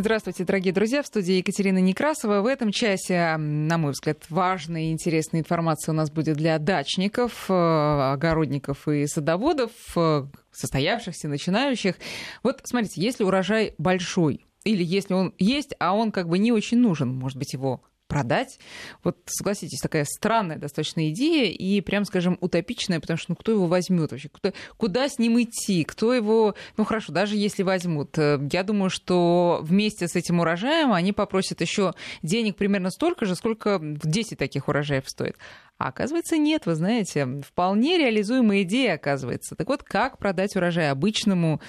Здравствуйте, дорогие друзья. В студии Екатерина Некрасова. В этом часе, на мой взгляд, важная и интересная информация у нас будет для дачников, э, огородников и садоводов, э, состоявшихся, начинающих. Вот смотрите, если урожай большой, или если он есть, а он как бы не очень нужен, может быть, его продать. Вот, согласитесь, такая странная достаточно идея и, прям скажем, утопичная, потому что ну, кто его возьмет вообще? Кто, куда с ним идти? Кто его... Ну, хорошо, даже если возьмут, э, я думаю, что вместе с этим урожаем они попросят еще денег примерно столько же, сколько в 10 таких урожаев стоит. А оказывается, нет, вы знаете, вполне реализуемая идея оказывается. Так вот, как продать урожай обычному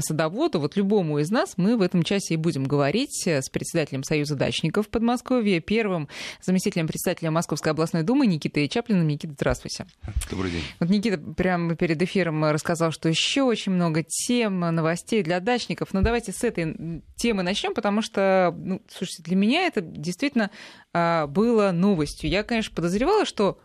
садоводу, вот любому из нас, мы в этом часе и будем говорить с председателем Союза дачников Подмосковья, первым заместителем председателя Московской областной думы Никитой Чаплиным. Никита, здравствуйте. Добрый день. Вот Никита прямо перед эфиром рассказал, что еще очень много тем, новостей для дачников. Но давайте с этой темы начнем, потому что, ну, слушайте, для меня это действительно было новостью. Я, конечно, подозревала, что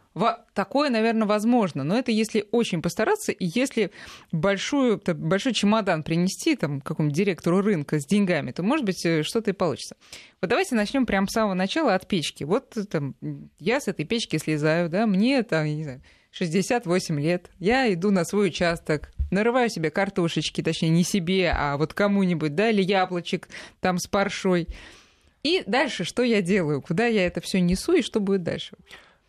такое, наверное, возможно, но это если очень постараться, и если большую, большой чемодан принести там, какому-нибудь директору рынка с деньгами, то, может быть, э, что-то и получится. Вот давайте начнем прямо с самого начала от печки. Вот там, я с этой печки слезаю, да, мне там, не знаю, 68 лет, я иду на свой участок, нарываю себе картошечки, точнее, не себе, а вот кому-нибудь, да, или яблочек там с паршой. И дальше что я делаю? Куда я это все несу и что будет дальше?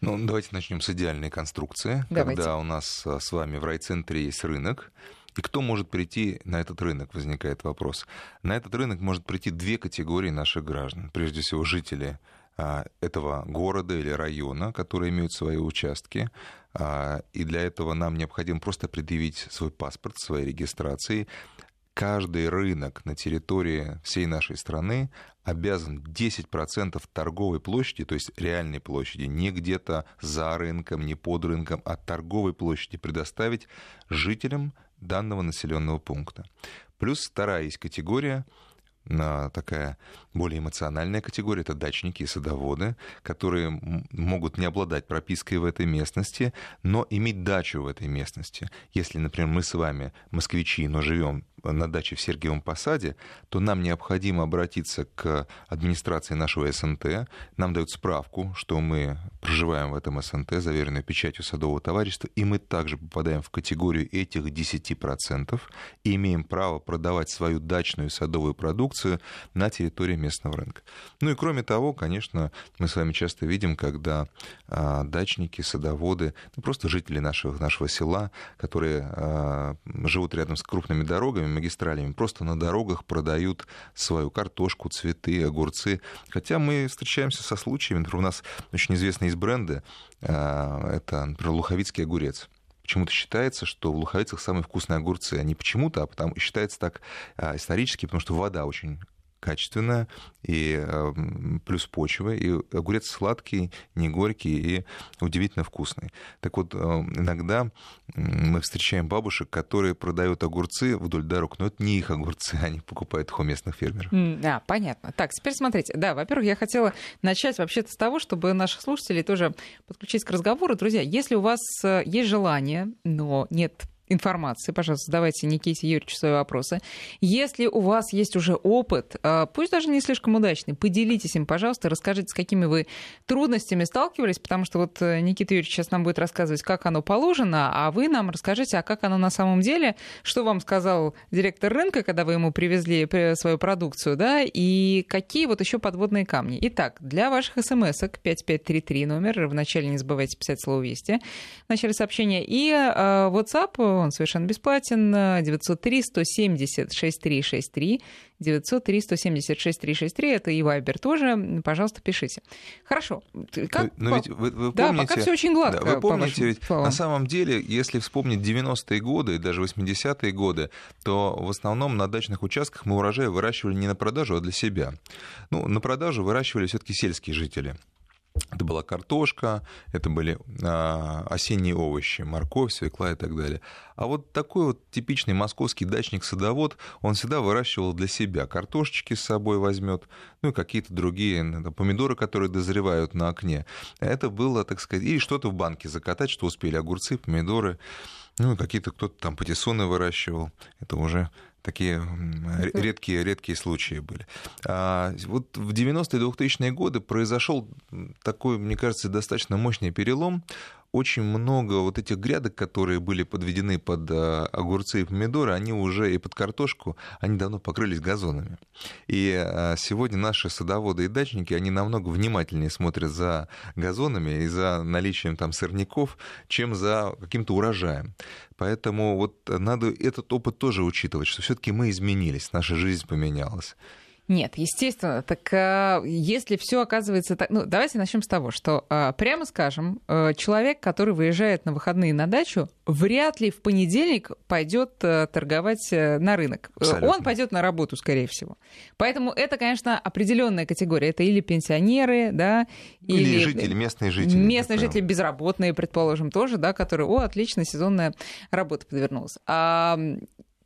Ну, давайте начнем с идеальной конструкции. Давайте. Когда у нас а, с вами в райцентре есть рынок, и кто может прийти на этот рынок, возникает вопрос. На этот рынок может прийти две категории наших граждан. Прежде всего, жители а, этого города или района, которые имеют свои участки. А, и для этого нам необходимо просто предъявить свой паспорт, своей регистрации каждый рынок на территории всей нашей страны обязан 10% торговой площади, то есть реальной площади, не где-то за рынком, не под рынком, а торговой площади предоставить жителям данного населенного пункта. Плюс вторая есть категория, такая более эмоциональная категория, это дачники и садоводы, которые могут не обладать пропиской в этой местности, но иметь дачу в этой местности. Если, например, мы с вами москвичи, но живем на даче в Сергиевом Посаде, то нам необходимо обратиться к администрации нашего СНТ. Нам дают справку, что мы проживаем в этом СНТ, заверенную печатью садового товарищества, и мы также попадаем в категорию этих 10% и имеем право продавать свою дачную садовую продукцию на территории местного рынка. Ну и кроме того, конечно, мы с вами часто видим, когда а, дачники, садоводы, ну, просто жители нашего, нашего села, которые а, живут рядом с крупными дорогами, магистралями, просто на дорогах продают свою картошку, цветы, огурцы. Хотя мы встречаемся со случаями, например, у нас очень известные из бренды, а, это, например, луховицкий огурец. Почему-то считается, что в Луховицах самые вкусные огурцы. Они почему-то, а потому считается так а, исторически, потому что вода очень качественная, и эм, плюс почва, и огурец сладкий, не горький и удивительно вкусный. Так вот, эм, иногда мы встречаем бабушек, которые продают огурцы вдоль дорог, но это не их огурцы, они покупают их у местных фермеров. Да, понятно. Так, теперь смотрите. Да, во-первых, я хотела начать вообще-то с того, чтобы наших слушателей тоже подключить к разговору. Друзья, если у вас э, есть желание, но нет информации, пожалуйста, задавайте Никите Юрьевичу свои вопросы. Если у вас есть уже опыт, а, пусть даже не слишком удачный, поделитесь им, пожалуйста, расскажите, с какими вы трудностями сталкивались, потому что вот э, Никита Юрьевич сейчас нам будет рассказывать, как оно положено, а вы нам расскажите, а как оно на самом деле, что вам сказал директор рынка, когда вы ему привезли свою продукцию, да, и какие вот еще подводные камни. Итак, для ваших смс-ок 5533 номер, вначале не забывайте писать слово «Вести» в начале сообщения, и э, WhatsApp он совершенно бесплатен. 903 170 6363. 903 170 6363. Это и Вайбер тоже. Пожалуйста, пишите. Хорошо. Как... Но ведь вы, вы помните, да, пока все очень гладко. Да, вы помните, ведь словам. на самом деле, если вспомнить 90-е годы и даже 80-е годы, то в основном на дачных участках мы урожай выращивали не на продажу, а для себя. Ну, на продажу выращивали все-таки сельские жители. Это была картошка, это были а, осенние овощи, морковь, свекла и так далее. А вот такой вот типичный московский дачник-садовод, он всегда выращивал для себя. Картошечки с собой возьмет, ну и какие-то другие ну, помидоры, которые дозревают на окне. Это было, так сказать, и что-то в банке закатать, что успели огурцы, помидоры, ну какие-то кто-то там патиссоны выращивал. Это уже такие редкие, редкие случаи были. А вот в 90-е 2000-е годы произошел такой, мне кажется, достаточно мощный перелом очень много вот этих грядок, которые были подведены под э, огурцы и помидоры, они уже и под картошку, они давно покрылись газонами. И э, сегодня наши садоводы и дачники, они намного внимательнее смотрят за газонами и за наличием там сорняков, чем за каким-то урожаем. Поэтому вот надо этот опыт тоже учитывать, что все-таки мы изменились, наша жизнь поменялась. Нет, естественно. Так э, если все оказывается так... Ну, давайте начнем с того, что, э, прямо скажем, э, человек, который выезжает на выходные на дачу, вряд ли в понедельник пойдет торговать на рынок. Абсолютно. Он пойдет на работу, скорее всего. Поэтому это, конечно, определенная категория. Это или пенсионеры, да, или, или жители, местные жители. Местные жители, безработные, предположим, тоже, да, которые, о, отлично, сезонная работа подвернулась. А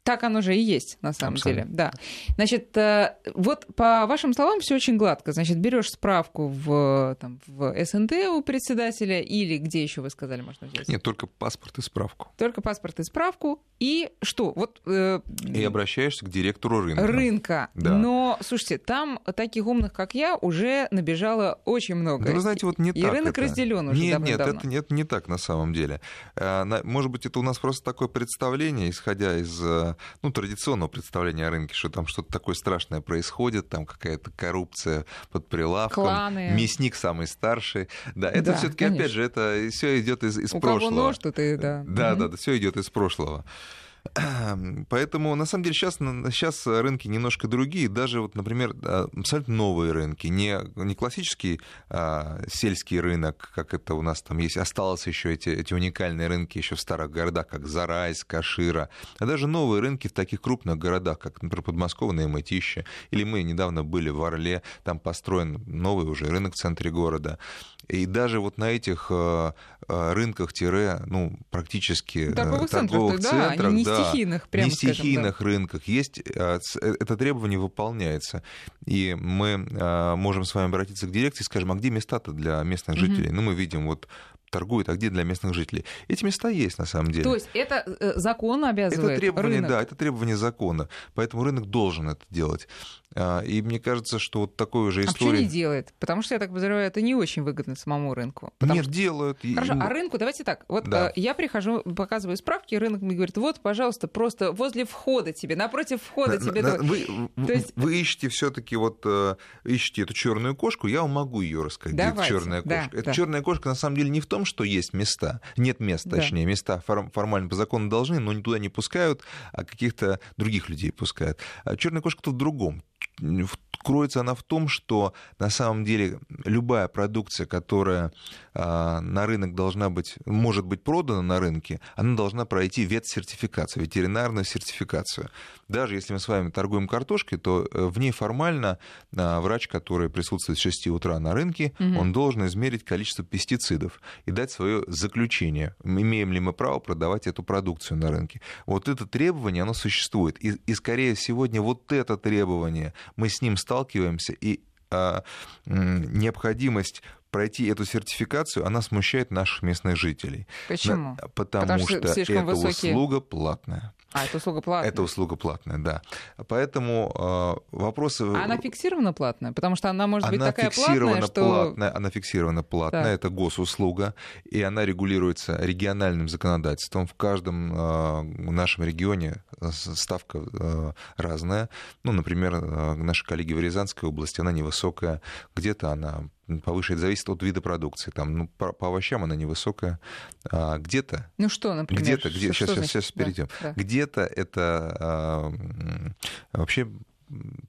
так оно же и есть, на самом Абсолютно. деле. Да. Значит, э, вот по вашим словам все очень гладко. Значит, берешь справку в, там, в СНТ у председателя или где еще вы сказали, можно взять? Нет, только паспорт и справку. Только паспорт и справку. И что? Вот, э, и обращаешься к директору рынка. Рынка. Да. Но, слушайте, там таких умных, как я, уже набежало очень много. Ну, вы знаете, вот не и так. И рынок это. разделен уже Нет, нет, это нет, не так на самом деле. Э, может быть, это у нас просто такое представление, исходя из э, ну, традиционного представления о рынке, что там что-то такое страшное происходит, там какая-то коррупция под прилавком, Кланы. мясник самый старший. Да, это да, все-таки, опять же, это все идет из, из У прошлого. Кого нож, то ты, да. Да, угу. да, да, все идет из прошлого. Поэтому, на самом деле, сейчас, сейчас рынки немножко другие. Даже, вот, например, абсолютно новые рынки. Не, не классический а, сельский рынок, как это у нас там есть. Осталось еще эти, эти уникальные рынки еще в старых городах, как Зарайск, Кашира. А даже новые рынки в таких крупных городах, как, например, Подмосковное и Мытищи. Или мы недавно были в Орле, там построен новый уже рынок в центре города. И даже вот на этих а, а, рынках, ну, практически торговых, торговых центрах, центрах да, да, стихийных, прямо не стихийных скажем, да. рынках есть, а, э, это требование выполняется. И мы а, можем с вами обратиться к дирекции и скажем, а где места-то для местных жителей? Mm-hmm. Ну, мы видим вот торгуют, а где для местных жителей. Эти места есть на самом деле. То есть это э, закон обязывает Это требование, рынок. да, это требование закона. Поэтому рынок должен это делать. А, и мне кажется, что вот такой уже история... А почему не делает? Потому что, я так подозреваю, это не очень выгодно самому рынку. Нет, что... делают. Хорошо, а рынку, давайте так. Вот да. Э, я прихожу, показываю справки, рынок мне говорит, вот, пожалуйста, просто возле входа тебе, напротив входа тебе... На, вы, То есть... вы ищете все таки вот, э, ищете эту черную кошку, я вам могу ее рассказать, Давайте. где черная кошка. Да, Эта да. черная кошка на самом деле не в том, что есть места, нет мест, да. точнее, места формально по закону должны, но туда не пускают, а каких-то других людей пускают. А черная кошка тут в другом кроется она в том, что на самом деле любая продукция, которая а, на рынок должна быть, может быть продана на рынке, она должна пройти ветсертификацию, ветеринарную сертификацию. Даже если мы с вами торгуем картошкой, то э, в ней формально а, врач, который присутствует с 6 утра на рынке, угу. он должен измерить количество пестицидов и дать свое заключение, имеем ли мы право продавать эту продукцию на рынке. Вот это требование, оно существует. И, и скорее сегодня вот это требование, мы с ним сталкиваемся, и а, необходимость пройти эту сертификацию, она смущает наших местных жителей. Почему? Потому, Потому что, что эта высокие... услуга платная. А, это услуга платная? Это услуга платная, да. Поэтому э, вопросы... А она фиксирована платная? Потому что она может она быть такая платная, что... платная, Она фиксирована платная, так. это госуслуга, и она регулируется региональным законодательством. В каждом э, нашем регионе ставка э, разная. Ну, например, э, наши коллеги в Рязанской области, она невысокая, где-то она повышает, зависит от вида продукции. Там, ну, по, по овощам она невысокая. А где-то... Ну что, например? Где-то, где, сейчас, сейчас, сейчас перейдем. Да, да. Где-то это а, вообще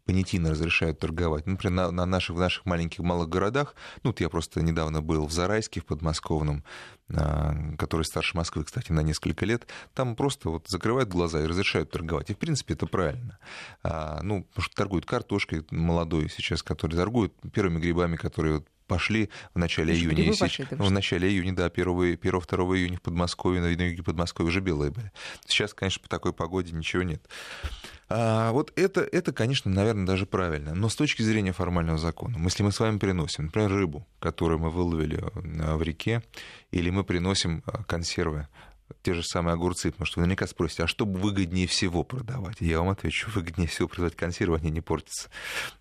понятийно разрешают торговать. Например, на, на наших, в наших маленьких малых городах, ну, вот я просто недавно был в Зарайске, в подмосковном, а, который старше Москвы, кстати, на несколько лет, там просто вот закрывают глаза и разрешают торговать. И, в принципе, это правильно. А, ну, потому что торгуют картошкой молодой сейчас, которые торгуют первыми грибами, которые вот пошли в начале Слушай, июня. И пошли, ну, в начале июня, да, 1-2 июня в Подмосковье, на юге Подмосковья уже белые были. Сейчас, конечно, по такой погоде ничего нет. А, вот это, это, конечно, наверное, даже правильно. Но с точки зрения формального закона, если мы с вами приносим, например, рыбу, которую мы выловили э, в реке, или мы приносим э, консервы, те же самые огурцы, потому что вы наверняка спросите, а что выгоднее всего продавать? Я вам отвечу, выгоднее всего продавать консервы, они не портятся.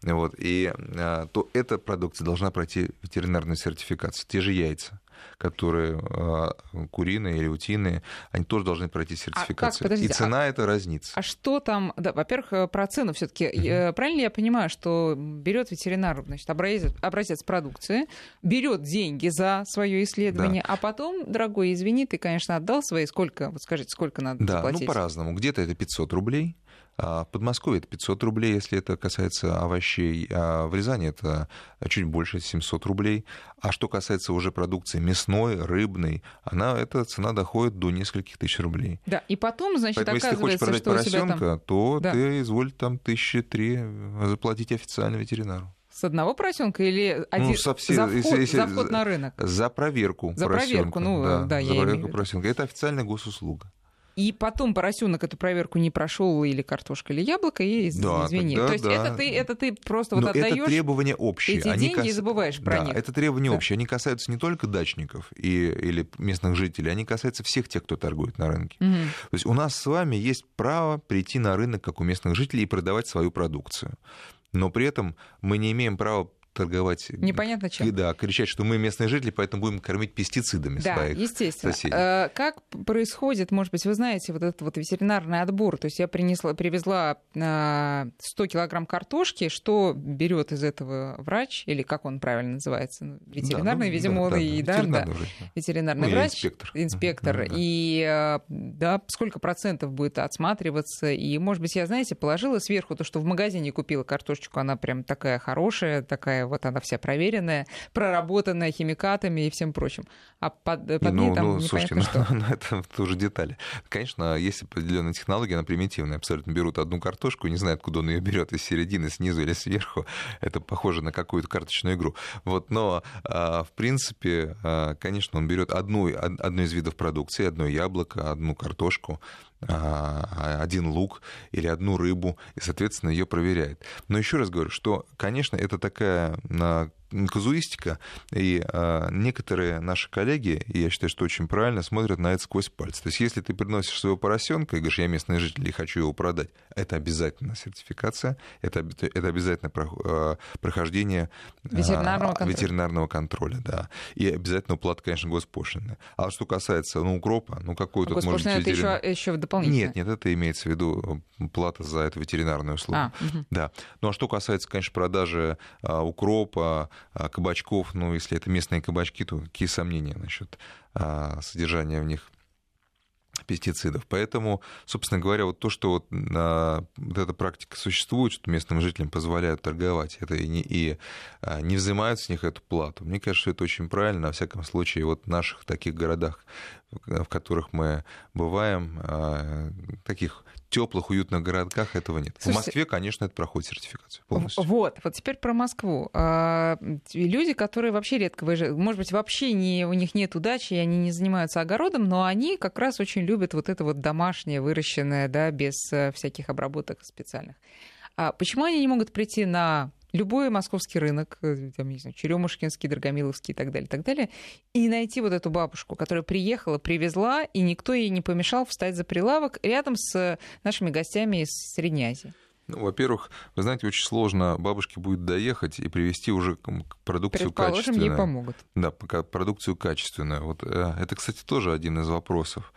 Вот. И а, то эта продукция должна пройти ветеринарную сертификацию. Те же яйца которые э, куриные или утиные, они тоже должны пройти сертификацию. А как, и цена а, это разнится. А что там? Да, во-первых, э, про цену все-таки. Угу. Правильно ли я понимаю, что берет ветеринар, значит, образец, образец продукции, берет деньги за свое исследование, да. а потом, дорогой, извини, ты, конечно, отдал свои, сколько, вот скажите, сколько надо да, заплатить? ну по-разному. Где-то это 500 рублей, а в Подмосковье это 500 рублей, если это касается овощей. А в Рязани это чуть больше 700 рублей. А что касается уже продукции мясной, рыбной, она, эта цена доходит до нескольких тысяч рублей. Да, и потом, значит, Поэтому, если ты хочешь продать поросенка, там... то да. ты изволь там тысячи три заплатить официально ветеринару. С одного поросенка или один, ну, со все, за, вход, если, если, за вход на рынок? За проверку За поросенка. проверку, ну да, да за проверку поросенка. Это официальная госуслуга и потом поросенок эту проверку не прошел или картошка, или яблоко, и да, извини. Тогда, То есть да. это, ты, это ты просто Но вот отдаешь это требования общие. эти Они деньги кас... и забываешь про да, них. это требования да. общие. Они касаются не только дачников и, или местных жителей, они касаются всех тех, кто торгует на рынке. Угу. То есть у нас с вами есть право прийти на рынок, как у местных жителей, и продавать свою продукцию. Но при этом мы не имеем права торговать. Непонятно чем. Да, кричать, что мы местные жители, поэтому будем кормить пестицидами да, своих естественно. соседей. Э, как происходит, может быть, вы знаете, вот этот вот ветеринарный отбор? То есть я принесла, привезла 100 э, килограмм картошки, что берет из этого врач, или как он правильно называется? Ну, ветеринарный, да, ну, видимо, да, и, да, ветеринарный, да, врач, да. ветеринарный ну, врач. Инспектор. Инспектор. Да, И э, да, сколько процентов будет отсматриваться? И, может быть, я, знаете, положила сверху то, что в магазине купила картошечку, она прям такая хорошая, такая вот она вся проверенная, проработанная химикатами и всем прочим. А под, под ну, ней там ну, слушайте, что. Ну, ну, это тоже детали. Конечно, есть определенная технология, она примитивная. Абсолютно берут одну картошку, не знают, откуда он ее берет, из середины, снизу или сверху. Это похоже на какую-то карточную игру. Вот, но, а, в принципе, а, конечно, он берет одну, одну из видов продукции, одно яблоко, одну картошку, один лук или одну рыбу, и, соответственно, ее проверяет. Но еще раз говорю, что, конечно, это такая казуистика, и э, некоторые наши коллеги, и я считаю, что очень правильно, смотрят на это сквозь пальцы. То есть, если ты приносишь своего поросенка и говоришь, я местный житель и хочу его продать, это обязательно сертификация, это, это обязательно про, э, прохождение ветеринарного, контроля. ветеринарного контроля, да, и обязательно уплата, конечно, госпошлины. А что касается, ну, укропа, ну, какой а тут может быть это еще, еще дополнительно? Нет, нет, это имеется в виду плата за эту ветеринарную услугу. А, угу. Да. Ну, а что касается, конечно, продажи а, укропа, а, кабачков, ну, если это местные кабачки, то какие сомнения насчет а, содержания в них пестицидов. Поэтому, собственно говоря, вот то, что вот, а, вот эта практика существует, что местным жителям позволяют торговать это и, не, и а, не взимают с них эту плату, мне кажется, это очень правильно. Во всяком случае, вот в наших таких городах, в которых мы бываем, а, таких теплых, уютных городках этого нет. Слушайте, в Москве, конечно, это проходит сертификацию полностью. Вот, вот теперь про Москву. А, люди, которые вообще редко выезжают, может быть, вообще не, у них нет удачи, и они не занимаются огородом, но они как раз очень любят вот это вот домашнее, выращенное, да, без э, всяких обработок специальных. А почему они не могут прийти на любой московский рынок, э, там, не знаю, Черемушкинский, Драгомиловский и так далее, и так далее, и найти вот эту бабушку, которая приехала, привезла, и никто ей не помешал встать за прилавок рядом с нашими гостями из Средней Азии. Ну, во-первых, вы знаете, очень сложно бабушке будет доехать и привезти уже продукцию качественную. ей помогут. Да, пока продукцию качественную. Вот э, это, кстати, тоже один из вопросов.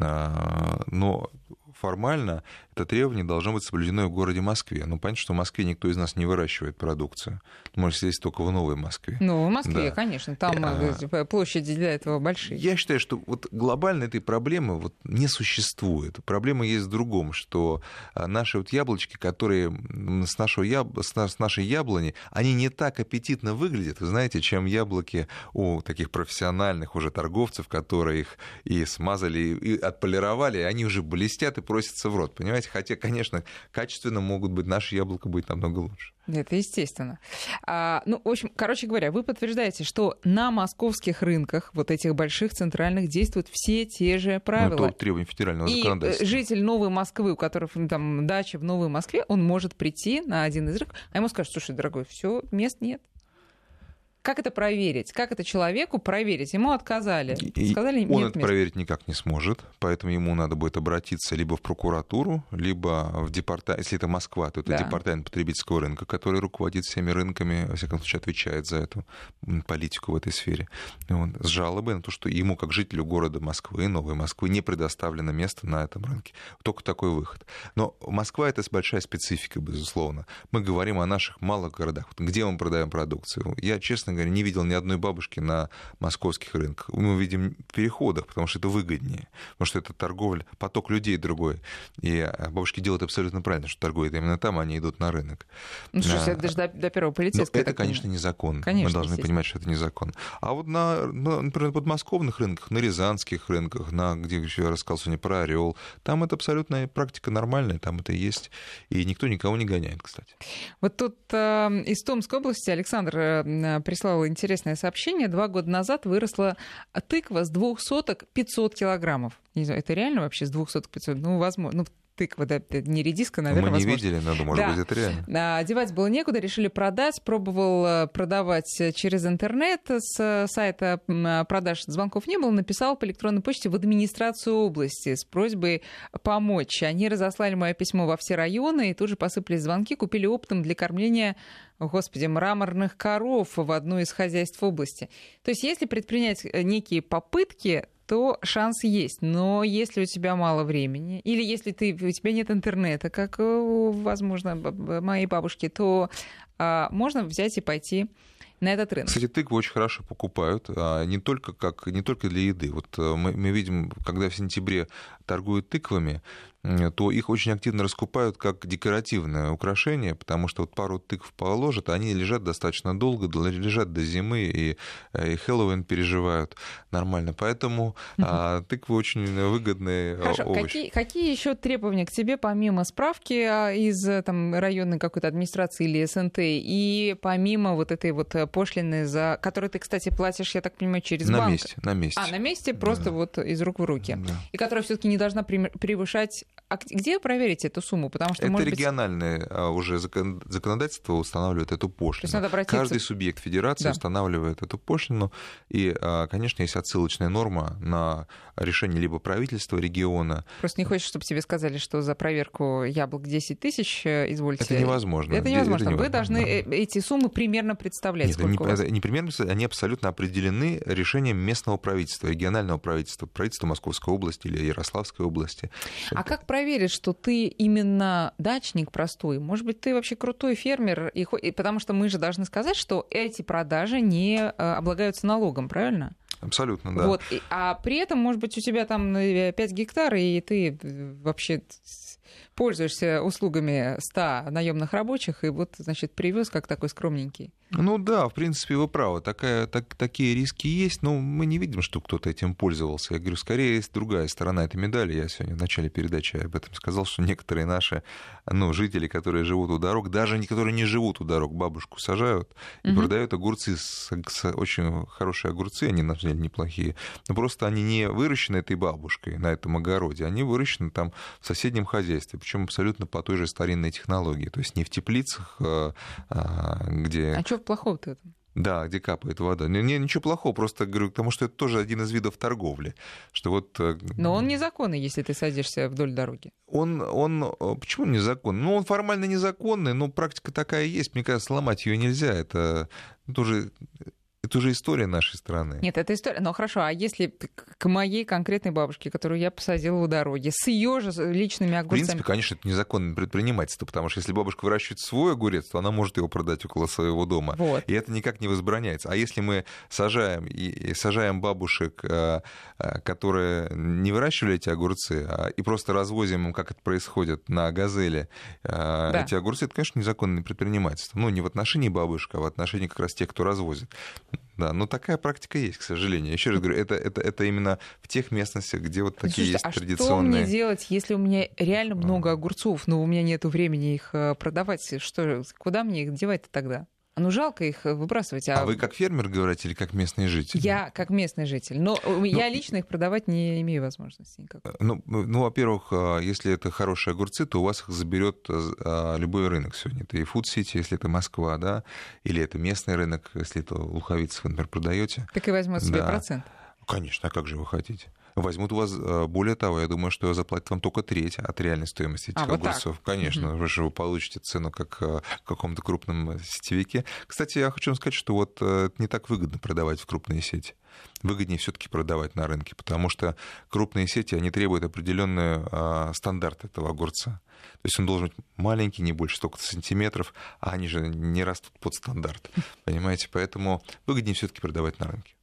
А, но формально это требование должно быть соблюдено в городе Москве. Ну, понятно, что в Москве никто из нас не выращивает продукцию. Может, здесь только в Новой Москве. Ну, в Москве, да. конечно. Там а... площади для этого большие. Я считаю, что вот глобально этой проблемы вот не существует. Проблема есть в другом, что наши вот яблочки, которые с, нашего яб... с нашей яблони, они не так аппетитно выглядят, вы знаете, чем яблоки у таких профессиональных уже торговцев, которые их и смазали, и отполировали, и они уже блестят и просятся в рот, понимаете? Хотя, конечно, качественно могут быть наши яблоки быть намного лучше. Это естественно. А, ну, в общем, короче говоря, вы подтверждаете, что на московских рынках, вот этих больших центральных, действуют все те же правила. Ну, это требования федерального и законодательства. житель Новой Москвы, у которого там дача в Новой Москве, он может прийти на один из рынков, а ему скажут, слушай, дорогой, все, мест нет. Как это проверить? Как это человеку проверить? Ему отказали. Сказали, он это проверить никак не сможет, поэтому ему надо будет обратиться либо в прокуратуру, либо в департамент, если это Москва, то это да. департамент потребительского рынка, который руководит всеми рынками, во всяком случае, отвечает за эту политику в этой сфере. Вот, с жалобой на то, что ему, как жителю города Москвы, Новой Москвы, не предоставлено место на этом рынке. Только такой выход. Но Москва — это большая специфика, безусловно. Мы говорим о наших малых городах. Где мы продаем продукцию? Я, честно говоря, не видел ни одной бабушки на московских рынках. Мы видим в переходах, потому что это выгоднее. Потому что это торговля, поток людей другой. И а, бабушки делают абсолютно правильно, что торгуют именно там, а они идут на рынок. Ну, слушайте, это даже до, до первого полицейского. Это, конечно, незаконно. Конечно, Мы должны понимать, что это незаконно. А вот на, например, подмосковных рынках, на рязанских рынках, на, где еще я рассказал сегодня про Орел, там это абсолютная практика нормальная, там это есть. И никто никого не гоняет, кстати. Вот тут э, из Томской области Александр э, прислал интересное сообщение. Два года назад выросла тыква с двух соток 500 килограммов. Не знаю, это реально вообще с двух соток 500? Ну, возможно. Ну, тыква, да, не редиска, наверное, Мы не возможно. видели, надо, может да. быть, это реально. Одевать было некуда, решили продать. Пробовал э, продавать через интернет с э, сайта э, продаж звонков не было. Написал по электронной почте в администрацию области с просьбой помочь. Они разослали мое письмо во все районы и тут же посыпались звонки, купили оптом для кормления господи, мраморных коров в одну из хозяйств области. То есть если предпринять некие попытки, то шанс есть. Но если у тебя мало времени, или если ты, у тебя нет интернета, как, возможно, моей бабушки, то можно взять и пойти на этот рынок. Кстати, тыквы очень хорошо покупают, а не только, как, не только для еды. Вот э, мы, мы видим, когда в сентябре торгуют тыквами, то их очень активно раскупают как декоративное украшение, потому что вот пару тыкв положат, они лежат достаточно долго, лежат до зимы, и, э, и Хэллоуин переживают нормально. Поэтому угу. а, тыквы очень выгодные Хорошо. овощи. Какие, какие еще требования к тебе, помимо справки а, из там, районной какой-то администрации или СНТ, и помимо вот этой вот пошлины, за которую ты, кстати, платишь, я так понимаю, через на банк? На месте, на месте. А, на месте, просто да. вот из рук в руки. Да. И которая все-таки не должна превышать а где проверить эту сумму? Потому что, это может региональное быть... уже законодательство устанавливает эту пошлину. надо обратиться... Каждый субъект федерации да. устанавливает эту пошлину. И, а, конечно, есть отсылочная норма на решение либо правительства региона. Просто не хочешь, чтобы тебе сказали, что за проверку яблок 10 тысяч, э, извольте. Это невозможно. Это невозможно. Это невозможно. Вы должны да. Э, эти суммы примерно представлять. Нет, не, не примерно, они абсолютно определены решением местного правительства, регионального правительства, правительства Московской области или Ярославской области. А это... как проверить, что ты именно дачник простой? Может быть, ты вообще крутой фермер? И, потому что мы же должны сказать, что эти продажи не э, облагаются налогом, правильно? Абсолютно, да. Вот. А при этом, может быть, у тебя там 5 э, гектар, и ты вообще пользуешься услугами 100 наемных рабочих, и вот, значит, привез как такой скромненький. Ну да, в принципе, вы правы. Такая, так, такие риски есть, но мы не видим, что кто-то этим пользовался. Я говорю, скорее есть другая сторона этой медали. Я сегодня в начале передачи об этом сказал, что некоторые наши ну, жители, которые живут у дорог, даже которые не живут у дорог, бабушку сажают и угу. продают огурцы, с, с, очень хорошие огурцы, они на самом деле неплохие, но просто они не выращены этой бабушкой на этом огороде, они выращены там в соседнем хозяйстве, причем абсолютно по той же старинной технологии, то есть не в теплицах, а, а, где... А что плохого-то в этом? Да, где капает вода. Не, не, ничего плохого, просто говорю, потому что это тоже один из видов торговли. Что вот... Э, Но он незаконный, если ты садишься вдоль дороги. Он, он, э, почему незаконный? Ну, он формально незаконный, но практика такая есть. Мне кажется, сломать ее нельзя. Это тоже это уже история нашей страны. Нет, это история. Но хорошо, а если к моей конкретной бабушке, которую я посадила у дороги, с ее же личными огурцами? В принципе, конечно, это незаконное предпринимательство, потому что если бабушка выращивает свой огурец, то она может его продать около своего дома. Вот. И это никак не возбраняется. А если мы сажаем, и, сажаем бабушек, э, э, которые не выращивали эти огурцы, а, и просто развозим им, как это происходит, на газели э, да. эти огурцы, это, конечно, незаконное предпринимательство. Ну, не в отношении бабушек, а в отношении как раз тех, кто развозит. Да, но такая практика есть, к сожалению. Еще раз говорю, это, это, это именно в тех местностях, где вот такие Слушайте, есть а традиционные... что мне делать, если у меня реально много огурцов, но у меня нет времени их э, продавать? Что, куда мне их девать тогда? Ну, жалко их выбрасывать. А... а вы как фермер говорите или как местный житель? Я как местный житель. Но ну, я лично их продавать не имею возможности никакой. Э, ну, ну, во-первых, а, если это хорошие огурцы, то у вас их заберет а, любой рынок сегодня. Это и City, если это Москва, да, или это местный рынок, если это Луховицев, например, продаете. Так и возьмут себе да. процент. Конечно, а как же вы хотите? Возьмут у вас, э, более того, я думаю, что заплатят вам только треть от реальной стоимости этих а, огурцов. Вот Конечно, угу. вы получите цену как э, в каком-то крупном сетевике. Кстати, я хочу вам сказать, что вот э, не так выгодно продавать в крупные сети выгоднее все-таки продавать на рынке, потому что крупные сети, они требуют определенный а, стандарт этого огурца. То есть он должен быть маленький, не больше столько-то сантиметров, а они же не растут под стандарт. Понимаете? Поэтому выгоднее все-таки продавать на рынке.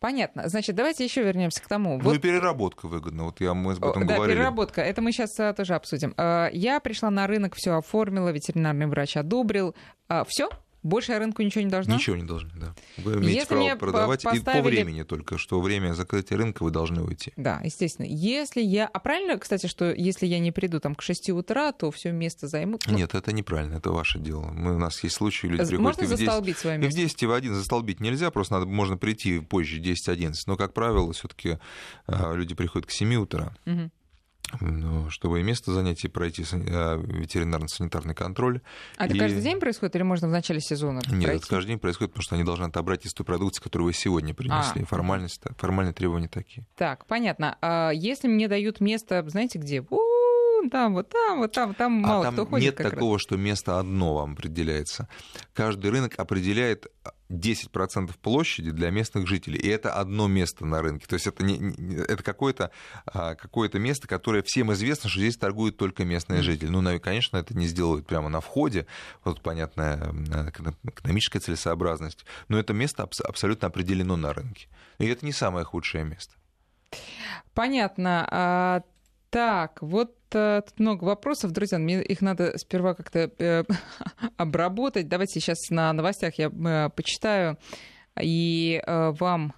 Понятно. Значит, давайте еще вернемся к тому. Ну вот... и переработка выгодна. Вот я, мы об этом да, говорили. переработка. Это мы сейчас а, тоже обсудим. А, я пришла на рынок, все оформила, ветеринарный врач одобрил. А, все? Больше я рынку ничего не должна? Ничего не должны, да. Вы имеете Если право продавать поставили... и по времени только, что время закрытия рынка вы должны уйти. Да, естественно. Если я... А правильно, кстати, что если я не приду там к 6 утра, то все место займут? Ну... Нет, это неправильно, это ваше дело. Мы, у нас есть случаи, люди приходят... Можно и в 10, застолбить свое место? И в 10 и в 1 застолбить нельзя, просто надо, можно прийти позже 10-11. Но, как правило, все таки а, люди приходят к 7 утра. Угу. Ну, чтобы и место занятий пройти а, ветеринарно-санитарный контроль. А это и... каждый день происходит или можно в начале сезона? Нет, пройти? это каждый день происходит, потому что они должны отобрать из той продукции, которую вы сегодня принесли. А. Формальность, формальные требования такие. Так, понятно. А если мне дают место, знаете где? там, вот там, вот там, там а мало там кто ходит. Нет такого, раз. что место одно вам определяется. Каждый рынок определяет 10% площади для местных жителей, и это одно место на рынке. То есть это, не, это какое-то, а, какое место, которое всем известно, что здесь торгуют только местные жители. Ну, конечно, это не сделают прямо на входе, вот понятная экономическая целесообразность, но это место абсолютно определено на рынке. И это не самое худшее место. Понятно. Так, вот э, тут много вопросов, друзья. Мне их надо сперва как-то э, обработать. Давайте сейчас на новостях я э, почитаю и э, вам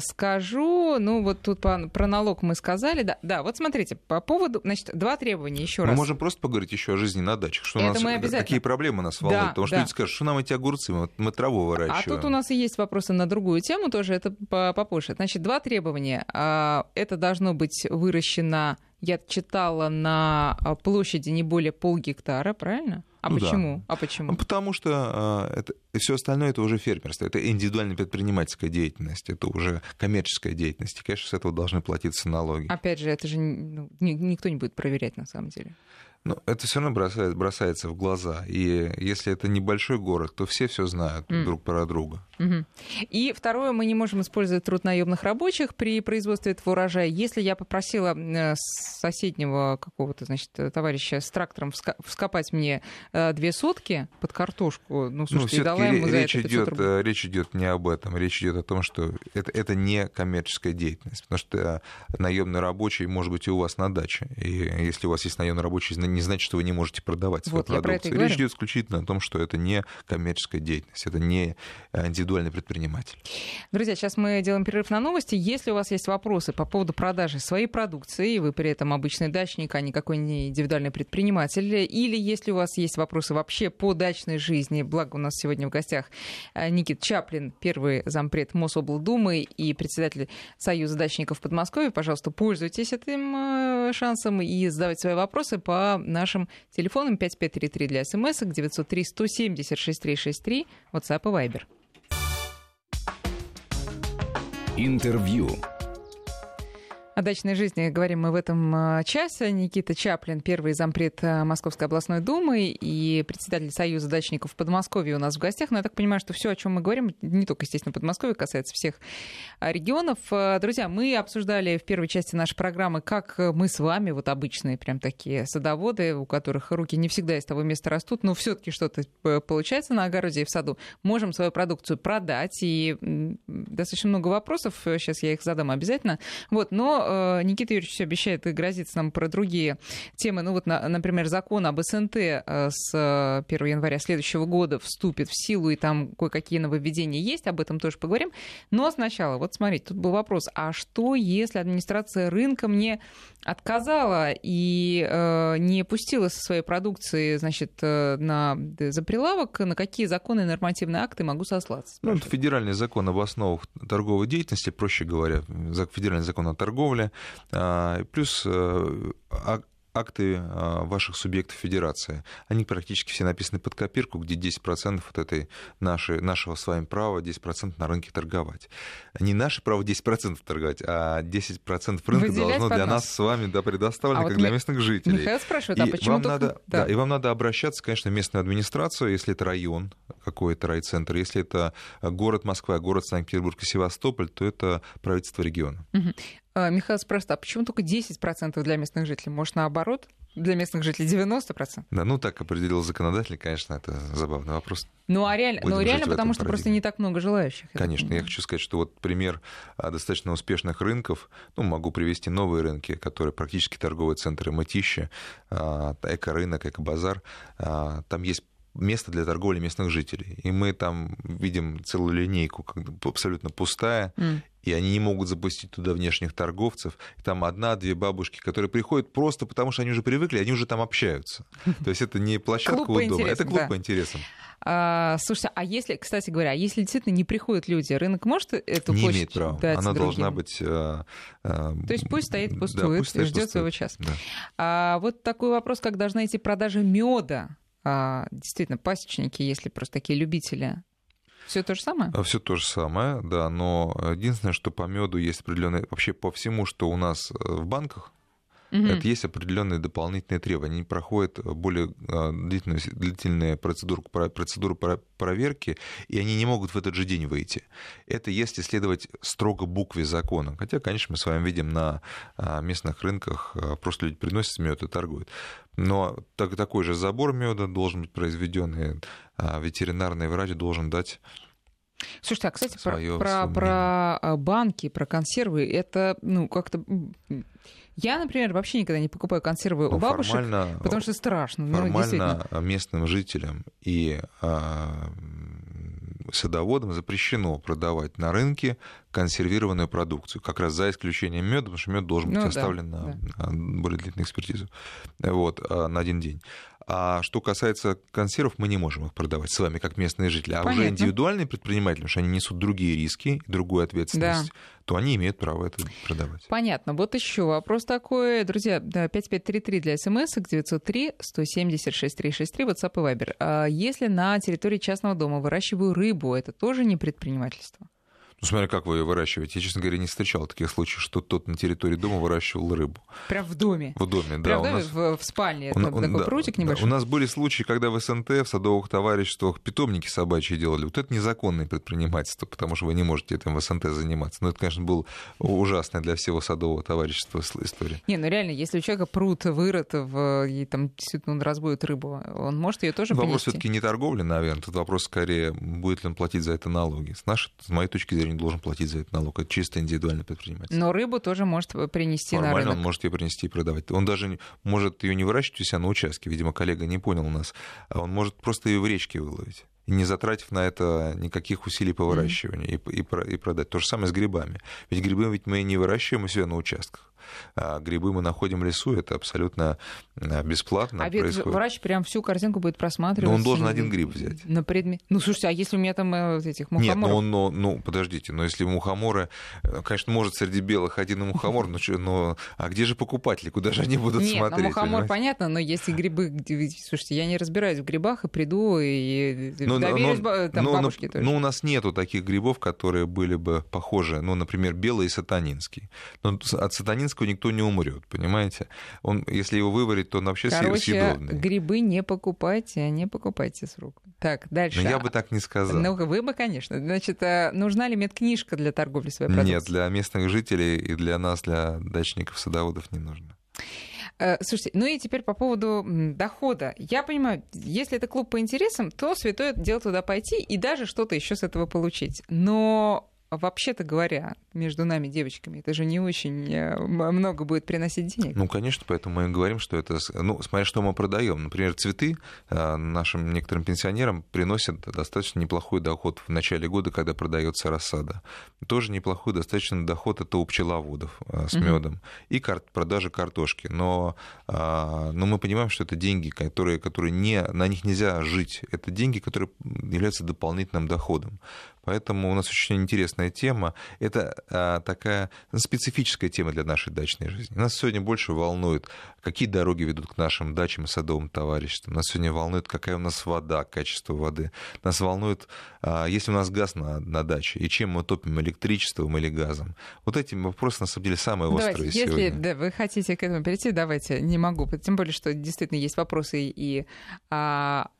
скажу. Ну, вот тут по, про налог мы сказали. Да, да, вот смотрите, по поводу, значит, два требования еще мы раз. Мы можем просто поговорить еще о жизни на дачах. Что Это у нас, мы обязательно. Какие проблемы нас волнуют? Да, Потому что да. люди скажут, что нам эти огурцы, мы, мы траву выращиваем. А тут у нас и есть вопросы на другую тему тоже, это попозже. Значит, два требования. А, это должно быть выращено я читала на а, площади не более полгектара, правильно? А ну почему? Да. А почему? Ну, потому что э, это, все остальное это уже фермерство, это индивидуальная предпринимательская деятельность, это уже коммерческая деятельность. И, конечно, с этого должны платиться налоги. Опять же, это же ну, никто не будет проверять на самом деле. Ну, это все равно бросает, бросается в глаза. И если это небольшой город, то все все знают mm. друг про друга. Угу. И второе, мы не можем использовать труд наемных рабочих при производстве этого урожая. Если я попросила э, соседнего какого-то, значит, товарища с трактором вскопать мне э, две сотки под картошку, ну, слушайте, ну, дала ему за речь это идет, рублей. Э, речь идет не об этом, речь идет о том, что это, это не коммерческая деятельность, потому что наемный рабочий может быть и у вас на даче. И если у вас есть наемный рабочий, не значит, что вы не можете продавать свою вот, продукцию. Речь идет исключительно о том, что это не коммерческая деятельность, это не индивидуальный предприниматель. Друзья, сейчас мы делаем перерыв на новости. Если у вас есть вопросы по поводу продажи своей продукции, и вы при этом обычный дачник, а никакой не индивидуальный предприниматель, или если у вас есть вопросы вообще по дачной жизни, благо у нас сегодня в гостях э, Никит Чаплин, первый зампред Мособлдумы и председатель Союза дачников Подмосковья, пожалуйста, пользуйтесь этим э, шансом и задавайте свои вопросы по нашим телефонам 5533 для смс, 903 170 6363, WhatsApp и Viber. Интервью. О дачной жизни говорим мы в этом а, часе. Никита Чаплин, первый зампред а, Московской областной думы и председатель Союза дачников Подмосковье у нас в гостях. Но я так понимаю, что все, о чем мы говорим, не только, естественно, Подмосковье, касается всех а, регионов. Друзья, мы обсуждали в первой части нашей программы, как мы с вами, вот обычные прям такие садоводы, у которых руки не всегда из того места растут, но все-таки что-то получается на огороде и в саду, можем свою продукцию продать. И достаточно много вопросов, сейчас я их задам обязательно. Вот, но Но Никита Юрьевич все обещает и грозится нам про другие темы. Ну вот, например, закон об СНТ с 1 января следующего года вступит в силу, и там кое-какие нововведения есть, об этом тоже поговорим. Но сначала, вот смотрите, тут был вопрос, а что, если администрация рынка мне отказала и э, не пустила со своей продукции, значит, э, на, за прилавок, на какие законы и нормативные акты могу сослаться? Ну, это федеральный закон об основах торговой деятельности, проще говоря, федеральный закон о торговле, э, плюс э, акты а, ваших субъектов федерации. Они практически все написаны под копирку, где 10% вот этой нашей, нашего с вами права, 10% на рынке торговать. Не наше право 10% торговать, а 10% рынка Выделять должно для нас с вами да, предоставлено, а как вот для местных жителей. Михаил спрашивает, а почему вам только... надо, да. Да, и вам надо обращаться, конечно, в местную администрацию, если это район какой-то, райцентр, если это город Москва, город Санкт-Петербург и Севастополь, то это правительство региона. Угу. А, Михаил спрашивает, а почему только 10% для местных жителей? Может, наоборот? Для местных жителей 90%? Да, ну так определил законодатель, конечно, это забавный вопрос. Ну, а реально, ну, реально потому что просто не так много желающих. Конечно, я хочу сказать, что вот пример а, достаточно успешных рынков, ну, могу привести новые рынки, которые практически торговые центры Мытища, а, эко-рынок, эко-базар. Там есть место для торговли местных жителей. И мы там видим целую линейку абсолютно пустая, mm. и они не могут запустить туда внешних торговцев. И там одна-две бабушки, которые приходят просто потому, что они уже привыкли, они уже там общаются. То есть это не площадка у дома, это клуб по интересам. А, слушайте, а если, кстати говоря, а если действительно не приходят люди, рынок может эту не площадь имеет права. дать Она другим? должна быть... А, а, То есть пусть стоит, пустует, да, пусть стоит, ждет своего часа. Да. А, вот такой вопрос, как должна идти продажа меда действительно пасечники, если просто такие любители, все то же самое? А, все то же самое, да, но единственное, что по меду есть определенные, вообще по всему, что у нас э, в банках, Угу. Это есть определенные дополнительные требования. Они проходят более а, длительную, длительную процедуру, процедуру проверки, и они не могут в этот же день выйти. Это если следовать строго букве закона. Хотя, конечно, мы с вами видим на а, местных рынках, а, просто люди приносят мед и торгуют. Но так, такой же забор меда должен быть произведен, и ветеринарный врач должен дать Слушайте, а, кстати, про, про, про банки, про консервы, это, ну, как-то я, например, вообще никогда не покупаю консервы ну, у бабушек, потому что страшно. Ну, формально ну, местным жителям и а, садоводам запрещено продавать на рынке консервированную продукцию, как раз за исключением меда, потому что мед должен быть ну, оставлен да, на, да. более длительную экспертизу вот, а, на один день. А что касается консервов, мы не можем их продавать с вами, как местные жители. А Понятно. уже индивидуальные предприниматели, потому что они несут другие риски, другую ответственность, да. то они имеют право это продавать. Понятно. Вот еще вопрос такой. Друзья, да, 5533 для смс, 903 176 363, WhatsApp и Viber. А если на территории частного дома выращиваю рыбу, это тоже не предпринимательство? Ну, смотря как вы ее выращиваете. Я, честно говоря, не встречал таких случаев, что тот на территории дома выращивал рыбу. Прям в доме? В доме, да. Прям в доме, нас... в, в спальне, он, такой да, прутик небольшой? У нас были случаи, когда в СНТ, в садовых товариществах питомники собачьи делали. Вот это незаконное предпринимательство, потому что вы не можете этим в СНТ заниматься. Но это, конечно, был ужасная для всего садового товарищества история. Не, ну реально, если у человека пруд вырыт, в, и там действительно он разбудит рыбу, он может ее тоже Вопрос все-таки не торговля, наверное. Тут вопрос скорее, будет ли он платить за это налоги. С нашей, с моей точки зрения, должен платить за это налог. Это чисто индивидуальный предприниматель. Но рыбу тоже может принести Нормально на рынок. он может ее принести и продавать. Он даже может ее не выращивать у себя на участке. Видимо, коллега не понял нас. А он может просто ее в речке выловить не затратив на это никаких усилий по выращиванию mm-hmm. и, и, и продать. То же самое с грибами. Ведь грибы ведь мы не выращиваем у себя на участках. А грибы мы находим в лесу, это абсолютно а, бесплатно. А ведь врач прям всю картинку будет просматривать. Но он должен один гриб взять. На предмет. Ну, слушайте, а если у меня там э, этих мухоморов? Нет, но он, но, ну, подождите, но если мухоморы, э, конечно, может среди белых один и мухомор, но, но а где же покупатели, куда же они будут Нет, смотреть? Нет, мухомор понимаете? понятно, но если грибы, слушайте, я не разбираюсь в грибах и приду и но, доверюсь но, там, но, бабушке но, тоже. Ну, у нас нету таких грибов, которые были бы похожи, ну, например, белый и сатанинский. Но от сатанинского никто не умрет понимаете? Он, если его выварить, то он вообще Короче, съедобный. грибы не покупайте, а не покупайте с рук. Так, дальше. Но я бы так не сказал. Ну, вы бы, конечно. Значит, а нужна ли медкнижка для торговли своей продукцией? Нет, для местных жителей и для нас, для дачников, садоводов не нужно. Э, слушайте, ну и теперь по поводу дохода. Я понимаю, если это клуб по интересам, то святое дело туда пойти и даже что-то еще с этого получить. Но вообще-то говоря, между нами, девочками, это же не очень э, много будет приносить денег. Ну, конечно, поэтому мы говорим, что это, ну, смотря что мы продаем. Например, цветы э, нашим некоторым пенсионерам приносят достаточно неплохой доход в начале года, когда продается рассада. Тоже неплохой достаточно доход это у пчеловодов э, с медом. Угу. И кар- продажа картошки. Но, но мы понимаем, что это деньги, которые, которые не, на них нельзя жить. Это деньги, которые являются дополнительным доходом. Поэтому у нас очень интересная тема. Это а, такая специфическая тема для нашей дачной жизни. Нас сегодня больше волнует, какие дороги ведут к нашим дачам и садовым товариществам. Нас сегодня волнует, какая у нас вода, качество воды. Нас волнует, а, есть у нас газ на, на даче, и чем мы топим электричеством или газом. Вот эти вопросы, на самом деле, самые давайте, острые если сегодня. Да, вы хотите к этому перейти, давайте, не могу. Тем более, что действительно есть вопросы и а,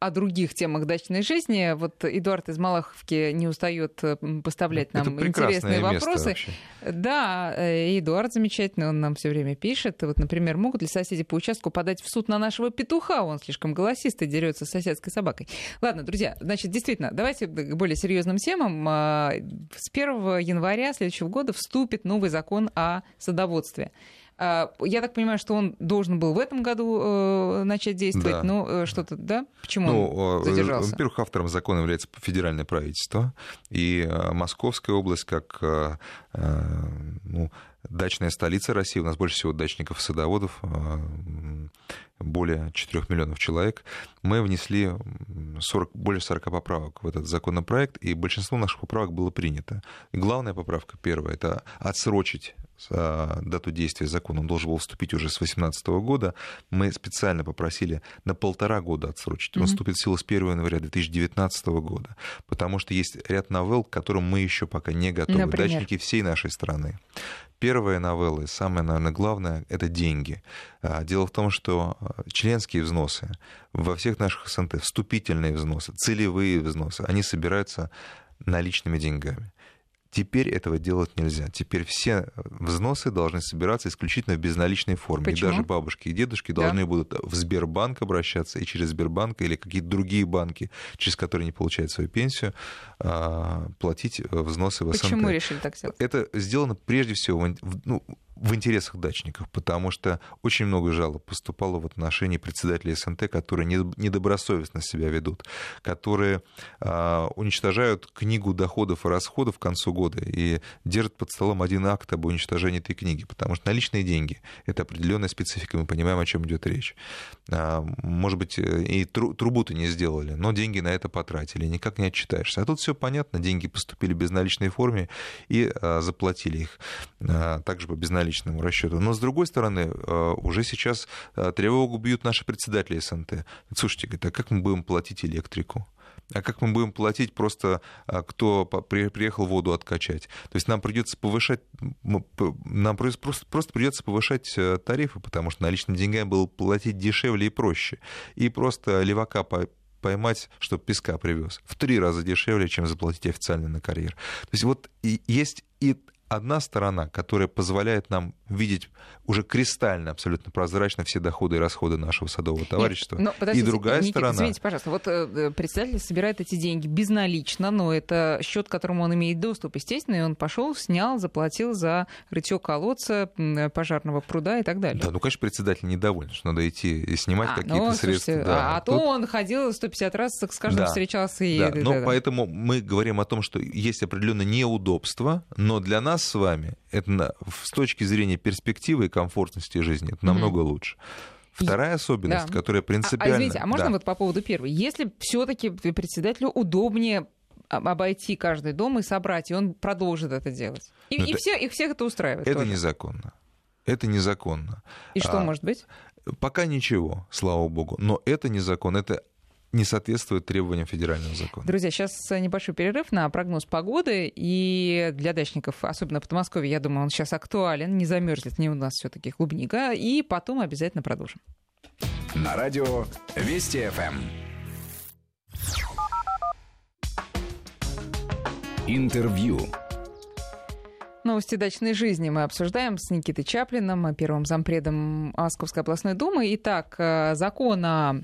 о других темах дачной жизни. Вот Эдуард из Малаховки не устает э, поставлять нам Это интересные вопросы. Вообще. Да, э, Эдуард замечательный, он нам все время пишет. Вот, например, могут ли соседи по участку подать в суд на нашего петуха? Он слишком голосистый, дерется с соседской собакой. Ладно, друзья, значит, действительно, давайте к более серьезным темам. А, с 1 января следующего года вступит новый закон о садоводстве. А, я так понимаю, что он должен был в этом году э, начать действовать, да. но э, что-то, да? Почему ну, он э, задержался? Во-первых, автором закона является федеральное правительство, и Московская область как ну, дачная столица России, у нас больше всего дачников и садоводов, более 4 миллионов человек, мы внесли 40, более 40 поправок в этот законопроект, и большинство наших поправок было принято. И главная поправка, первая, это отсрочить а, дату действия закона, он должен был вступить уже с 2018 года, мы специально попросили на полтора года отсрочить. Он mm-hmm. вступит в силу с 1 января 2019 года, потому что есть ряд новелл, к которым мы еще пока не готовы. Например? Дачники всей нашей страны. Первая новелла, и самое, наверное, главное, это деньги. А, дело в том, что а, членские взносы во всех наших СНТ, вступительные взносы, целевые взносы, они собираются наличными деньгами. Теперь этого делать нельзя. Теперь все взносы должны собираться исключительно в безналичной форме. Почему? И даже бабушки и дедушки да. должны будут в Сбербанк обращаться и через Сбербанк или какие-то другие банки, через которые не получают свою пенсию, а, платить взносы в СНТ. Почему решили так сделать? Это сделано прежде всего ну, в интересах дачников, потому что очень много жалоб поступало в отношении председателей СНТ, которые недобросовестно себя ведут, которые а, уничтожают книгу доходов и расходов к концу года и держат под столом один акт об уничтожении этой книги, потому что наличные деньги — это определенная специфика, мы понимаем, о чем идет речь. А, может быть, и трубу то не сделали, но деньги на это потратили, никак не отчитаешься. А тут все понятно, деньги поступили в безналичной форме и а, заплатили их также по безналичной личному расчету. Но, с другой стороны, э, уже сейчас э, тревогу бьют наши председатели СНТ. Слушайте, а как мы будем платить электрику? А как мы будем платить просто, э, кто приехал воду откачать? То есть нам придется повышать, нам просто, просто придется повышать тарифы, потому что наличными деньгами было платить дешевле и проще. И просто левака поймать, чтобы песка привез. В три раза дешевле, чем заплатить официально на карьер. То есть вот есть и одна сторона, которая позволяет нам видеть уже кристально, абсолютно прозрачно все доходы и расходы нашего садового товарищества. Нет, но, и другая Никита, сторона... Извините, пожалуйста, вот э, э, председатель собирает эти деньги безналично, но это счет, к которому он имеет доступ, естественно, и он пошел, снял, заплатил за рытье колодца, пожарного пруда и так далее. Да, ну, конечно, председатель недоволен, что надо идти и снимать а, какие-то ну, средства. Слушайте, да, а, тут... то он ходил 150 раз, с каждым да, встречался. И... Да, но да, поэтому да. мы говорим о том, что есть определенное неудобство, но для нас с вами это с точки зрения перспективы и комфортности жизни это намного mm-hmm. лучше. Вторая особенность, да. которая принципиально... А, а, извините, а можно да. вот по поводу первой? Если все-таки председателю удобнее обойти каждый дом и собрать, и он продолжит это делать. И, и, это... все, и всех это устраивает. Это тоже. незаконно. Это незаконно. И что а, может быть? Пока ничего, слава богу. Но это незаконно. Это не соответствует требованиям федерального закона. Друзья, сейчас небольшой перерыв на прогноз погоды. И для дачников, особенно в Подмосковье, я думаю, он сейчас актуален. Не замерзнет не у нас все-таки клубника. И потом обязательно продолжим. На радио Вести ФМ. Интервью. Новости дачной жизни мы обсуждаем с Никитой Чаплиным, первым зампредом Московской областной думы. Итак, э, закон о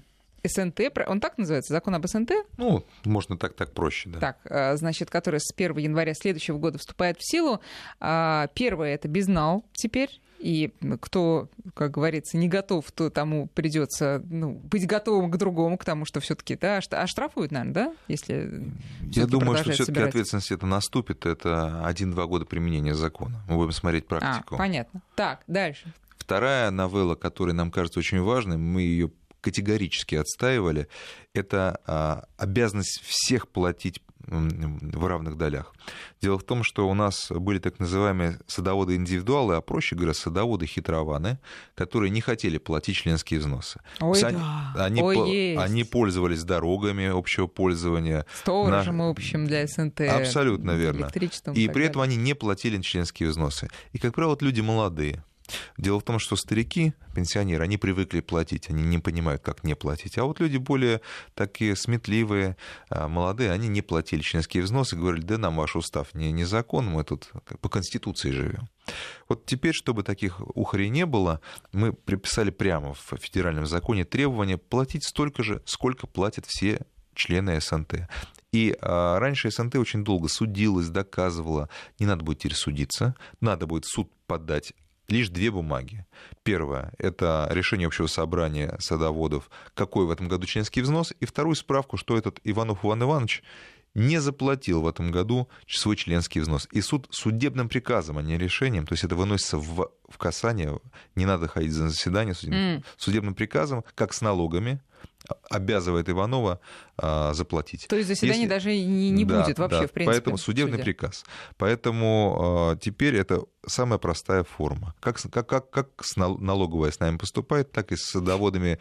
СНТ, он так называется, закон об СНТ? Ну, можно так, так проще, да. Так, э, значит, который с 1 января следующего года вступает в силу. А, первое это безнал теперь, и кто, как говорится, не готов, то тому придется ну, быть готовым к другому, к тому, что все-таки да, оштрафуют, наверное, да, если я думаю, что все-таки ответственность это наступит, это один-два года применения закона. Мы будем смотреть а, практику. А, понятно. Так, дальше. Вторая новелла, которая нам кажется очень важной, мы ее категорически отстаивали, это а, обязанность всех платить в равных долях. Дело в том, что у нас были так называемые садоводы-индивидуалы, а проще говоря, садоводы-хитрованы, которые не хотели платить членские взносы. Ой, они, да. они, Ой, по, есть. они пользовались дорогами общего пользования. Сторожем на... общим для СНТ. Абсолютно верно. И, и при этом они не платили членские взносы. И, как правило, люди молодые. Дело в том, что старики, пенсионеры, они привыкли платить, они не понимают, как не платить. А вот люди более такие сметливые, а, молодые, они не платили членские взносы, говорили, да нам ваш устав не, не закон, мы тут по Конституции живем. Вот теперь, чтобы таких ухарей не было, мы приписали прямо в федеральном законе требование платить столько же, сколько платят все члены СНТ. И а, раньше СНТ очень долго судилась, доказывала, не надо будет теперь судиться, надо будет суд подать лишь две бумаги. Первое – это решение общего собрания садоводов, какой в этом году членский взнос, и вторую справку, что этот Иванов Иван Иванович не заплатил в этом году свой членский взнос. И суд судебным приказом, а не решением, то есть это выносится в, в касание, не надо ходить за заседание, судебным, mm. судебным приказом, как с налогами, обязывает Иванова а, заплатить. То есть заседания Если... даже не, не да, будет вообще, да, в принципе. Поэтому судебный приказ. Поэтому а, теперь это самая простая форма. Как, как, как, как с налоговая с нами поступает, так и с садоводами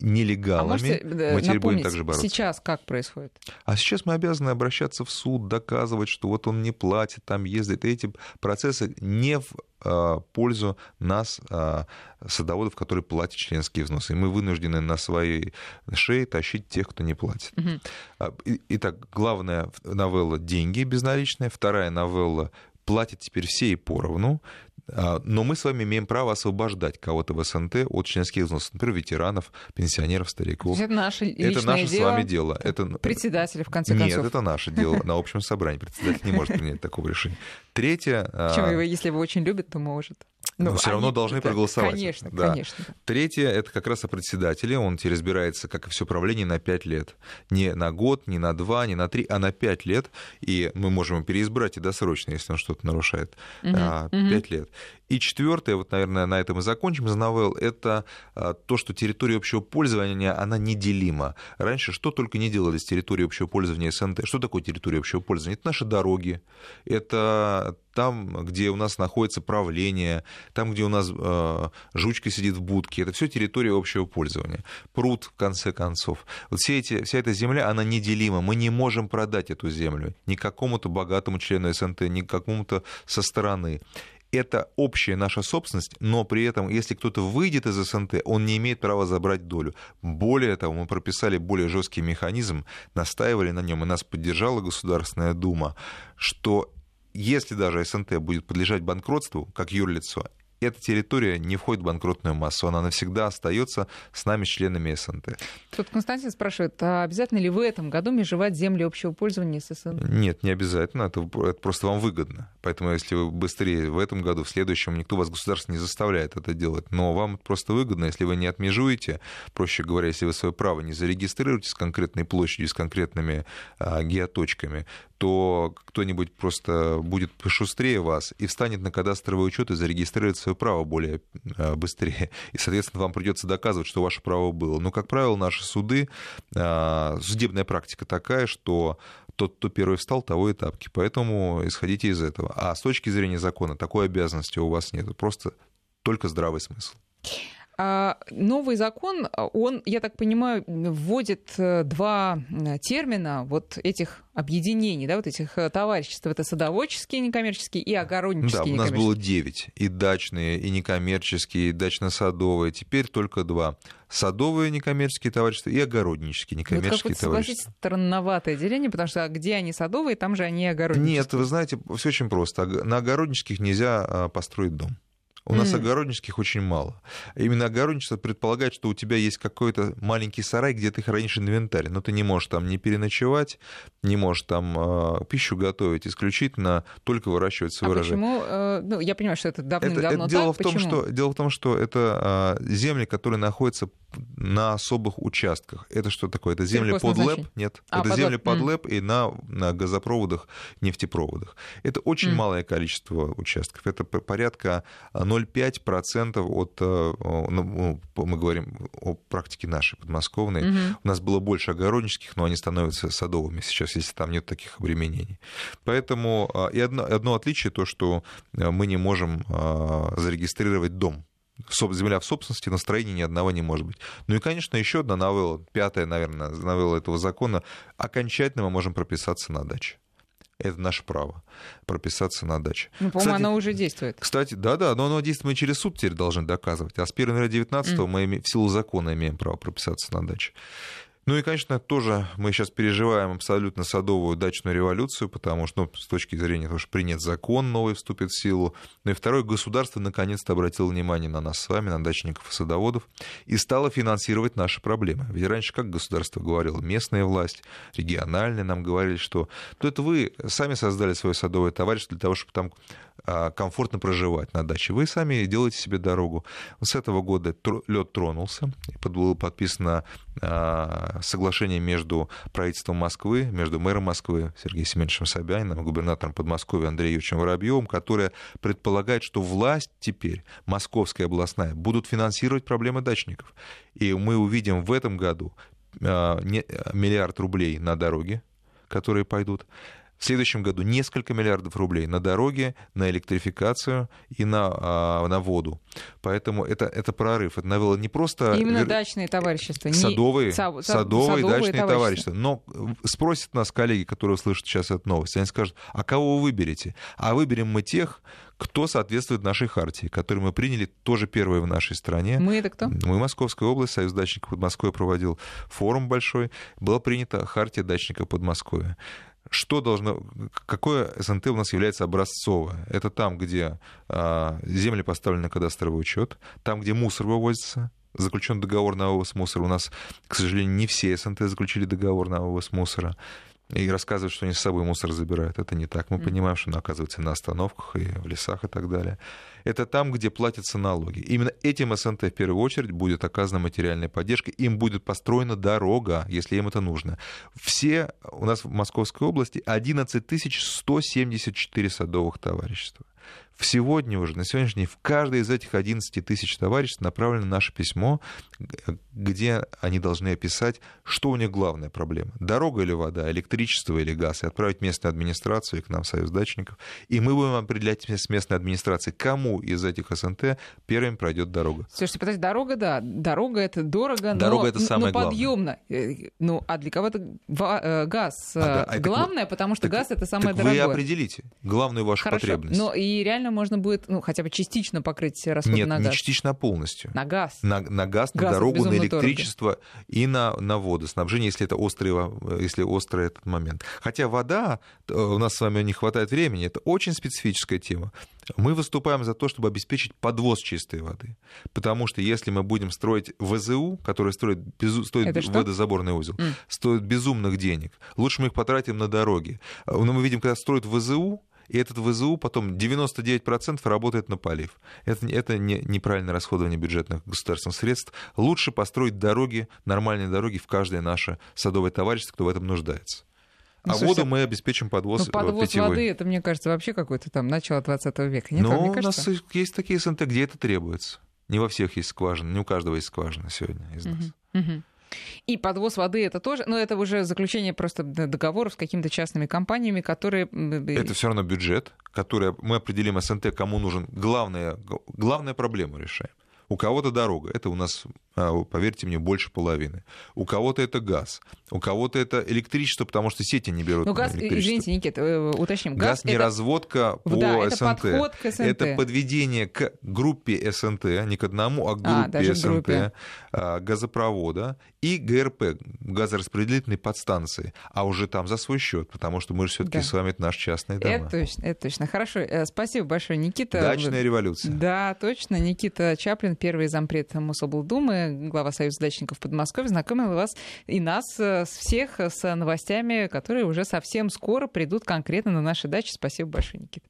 нелегалами. А можете, мы теперь будем также бороться. Сейчас как происходит? А сейчас мы обязаны обращаться в суд, доказывать, что вот он не платит, там ездит. И эти процессы не в а, пользу нас, а, садоводов, которые платят членские взносы. И мы вынуждены на своей шее тащить тех, кто не платит. Угу. Итак, главная новелла – деньги безналичные. Вторая новелла платят теперь все и поровну. А, но мы с вами имеем право освобождать кого-то в СНТ от членских взносов, например, ветеранов, пенсионеров, стариков. Это наше Это наше дело, с вами дело. Это... Председателя, в конце концов. Нет, это наше дело на общем собрании. Председатель не может принять такого решения. Третье... А, Почему? Если его очень любят, то может. Но ну, все равно должны проголосовать. Конечно, да. конечно. Третье это как раз о председателе. Он теперь разбирается, как и все правление, на пять лет. Не на год, не на два, не на три, а на пять лет. И мы можем переизбрать и досрочно, если он что-то нарушает. Пять угу, угу. лет. И четвертое, вот, наверное, на этом и закончим за новелл, это а, то, что территория общего пользования, она неделима. Раньше что только не делали с территорией общего пользования СНТ. Что такое территория общего пользования? Это наши дороги, это там, где у нас находится правление, там, где у нас э, жучка сидит в будке, это все территория общего пользования. Пруд, в конце концов. Вот все эти, вся эта земля, она неделима. Мы не можем продать эту землю ни какому-то богатому члену СНТ, ни какому-то со стороны это общая наша собственность, но при этом, если кто-то выйдет из СНТ, он не имеет права забрать долю. Более того, мы прописали более жесткий механизм, настаивали на нем, и нас поддержала Государственная Дума, что если даже СНТ будет подлежать банкротству, как юрлицо, эта территория не входит в банкротную массу, она навсегда остается с нами, членами СНТ. Тут Константин спрашивает, а обязательно ли в этом году межевать земли общего пользования с СНТ? Нет, не обязательно, это, это просто вам выгодно. Поэтому если вы быстрее в этом году, в следующем, никто вас, государство, не заставляет это делать. Но вам просто выгодно, если вы не отмежуете, проще говоря, если вы свое право не зарегистрируете с конкретной площадью, с конкретными а, геоточками, то кто-нибудь просто будет пошустрее вас и встанет на кадастровый учет и зарегистрирует свое право более э, быстрее. И, соответственно, вам придется доказывать, что ваше право было. Но, как правило, наши суды, э, судебная практика такая, что тот, кто первый встал, того и тапки. Поэтому исходите из этого. А с точки зрения закона такой обязанности у вас нет. Просто только здравый смысл. А новый закон, он, я так понимаю, вводит э, два термина вот этих объединений, да, вот этих э, товариществ. Это садоводческие некоммерческие и огороднические Да, у нас было девять. И дачные, и некоммерческие, и дачно-садовые. Теперь только два. Садовые некоммерческие товарищества и огороднические некоммерческие вот товарищества. странноватое деление, потому что где они садовые, там же они огороднические. Нет, вы знаете, все очень просто. На огороднических нельзя а, построить дом У нас mm. огороднических очень мало. Именно огородничество предполагает, что у тебя есть какой-то маленький сарай, где ты хранишь инвентарь, но ты не можешь там не переночевать, не можешь там э, пищу готовить, исключительно только выращивать свой а урожай. Почему? Э, ну, я понимаю, что это давным-давно это, дело так. В том, что, дело в том, что это э, земли, которые находятся на особых участках. Это что такое? Это земли под ЛЭП? Нет. А, это под земли под ЛЭП и на, на газопроводах, нефтепроводах. Это очень mm. малое количество участков. Это порядка 0,5% от, э, ну, мы говорим о практике нашей подмосковной. Mm-hmm. У нас было больше огороднических, но они становятся садовыми сейчас, если там нет таких обременений. Поэтому а, и одно, одно отличие то, что э, мы не можем а, зарегистрировать дом земля в собственности, настроения ни одного не может быть. Ну и, конечно, еще одна новелла, пятая, наверное, новелла этого закона. Окончательно мы можем прописаться на даче. Это наше право прописаться на даче. Ну, по-моему, оно уже действует. Кстати, да-да, но оно действует мы через суд теперь должны доказывать. А с 1 января 2019 mm. мы в силу закона имеем право прописаться на даче. Ну и, конечно, тоже мы сейчас переживаем абсолютно садовую дачную революцию, потому что, ну, с точки зрения того, что принят закон новый, вступит в силу. Ну и второе, государство наконец-то обратило внимание на нас с вами, на дачников и садоводов, и стало финансировать наши проблемы. Ведь раньше как государство говорило? Местная власть, региональная нам говорили, что то это вы сами создали свое садовое товарищество для того, чтобы там комфортно проживать на даче. Вы сами делаете себе дорогу. С этого года лед тронулся, было подписано а, соглашение между правительством Москвы, между мэром Москвы Сергеем Семеновичем Собяниным губернатором Подмосковья Андреем Юрьевичем Воробьевым, которое предполагает, что власть теперь, московская областная, будут финансировать проблемы дачников. И мы увидим в этом году а, миллиард рублей на дороги, которые пойдут в следующем году несколько миллиардов рублей на дороги, на электрификацию и на, а, на воду. Поэтому это, это прорыв. Это новелла не просто... Именно вер... дачные товарищества. Садовые, не... садовые, садовые дачные товарищества. товарищества. Но спросят нас коллеги, которые услышат сейчас эту новость, они скажут, а кого вы выберете? А выберем мы тех, кто соответствует нашей хартии, которую мы приняли тоже первые в нашей стране. Мы это кто? Мы Московская область, Союз дачников Подмосковья проводил форум большой. Была принята хартия дачника Подмосковья что должно, какое СНТ у нас является образцовое? Это там, где а, земли поставлены на кадастровый учет, там, где мусор вывозится, заключен договор на вывоз мусора. У нас, к сожалению, не все СНТ заключили договор на вывоз мусора и рассказывают, что они с собой мусор забирают. Это не так. Мы понимаем, что он оказывается на остановках и в лесах и так далее. Это там, где платятся налоги. Именно этим СНТ в первую очередь будет оказана материальная поддержка. Им будет построена дорога, если им это нужно. Все у нас в Московской области 11 174 садовых товарищества. В сегодня уже, на сегодняшний день, в каждое из этих 11 тысяч товариществ направлено наше письмо, где они должны описать, что у них главная проблема. Дорога или вода, электричество или газ. И отправить местную администрацию и к нам Союз дачников. И мы будем определять с местной администрации, кому из этих СНТ первым пройдет дорога. Слушайте, подождите, дорога, да, дорога это дорого, дорога но, это самое но подъемно. Э, ну, а для кого-то э, газ а, да, а главное, так, потому что так, газ это самое так дорогое. Вы определите главную вашу Хорошо, потребность. Но и реально реально можно будет, ну, хотя бы частично покрыть расходы Нет, на газ? не частично, а полностью. На газ? На, на газ, на газ дорогу, на электричество дорого. и на, на водоснабжение, если это острый, если острый этот момент. Хотя вода, э, у нас с вами не хватает времени, это очень специфическая тема. Мы выступаем за то, чтобы обеспечить подвоз чистой воды. Потому что если мы будем строить ВЗУ, который строит, безу, стоит водозаборный узел, mm. стоит безумных денег, лучше мы их потратим на дороги. Но мы видим, когда строят ВЗУ, и этот ВЗУ потом 99% работает на полив. Это, это не, неправильное расходование бюджетных государственных средств. Лучше построить дороги, нормальные дороги в каждое наше садовое товарищество, кто в этом нуждается. Ну, а слушайте, воду мы обеспечим подвоз, ну, подвоз питьевой. воды, это, мне кажется, вообще какое-то там начало 20 века. Нет, Но у нас есть такие СНТ, где это требуется. Не во всех есть скважины, не у каждого есть скважина сегодня из нас. Uh-huh. Uh-huh. И подвоз воды это тоже, но это уже заключение просто договоров с какими-то частными компаниями, которые... Это все равно бюджет, который мы определим СНТ, кому нужен. Главная, главная проблема решаем. У кого-то дорога. Это у нас поверьте мне, больше половины. У кого-то это газ, у кого-то это электричество, потому что сети не берут. Ну, газ, извините, Никита, э, уточним. Газ, газ не это... разводка по да, СНТ. Это к СНТ. Это подведение к группе СНТ, не к одному, а к а, группе а, СНТ, группе. газопровода и ГРП, газораспределительной подстанции, а уже там за свой счет, потому что мы же все-таки да. с вами это наши частные дома. Это точно, это точно. Хорошо, э, спасибо большое, Никита. Дачная революция. Да, точно. Никита Чаплин, первый зампред Мособлдумы, глава Союза дачников Подмосковья, знакомил вас и нас э, всех с новостями, которые уже совсем скоро придут конкретно на наши дачи. Спасибо большое, Никита.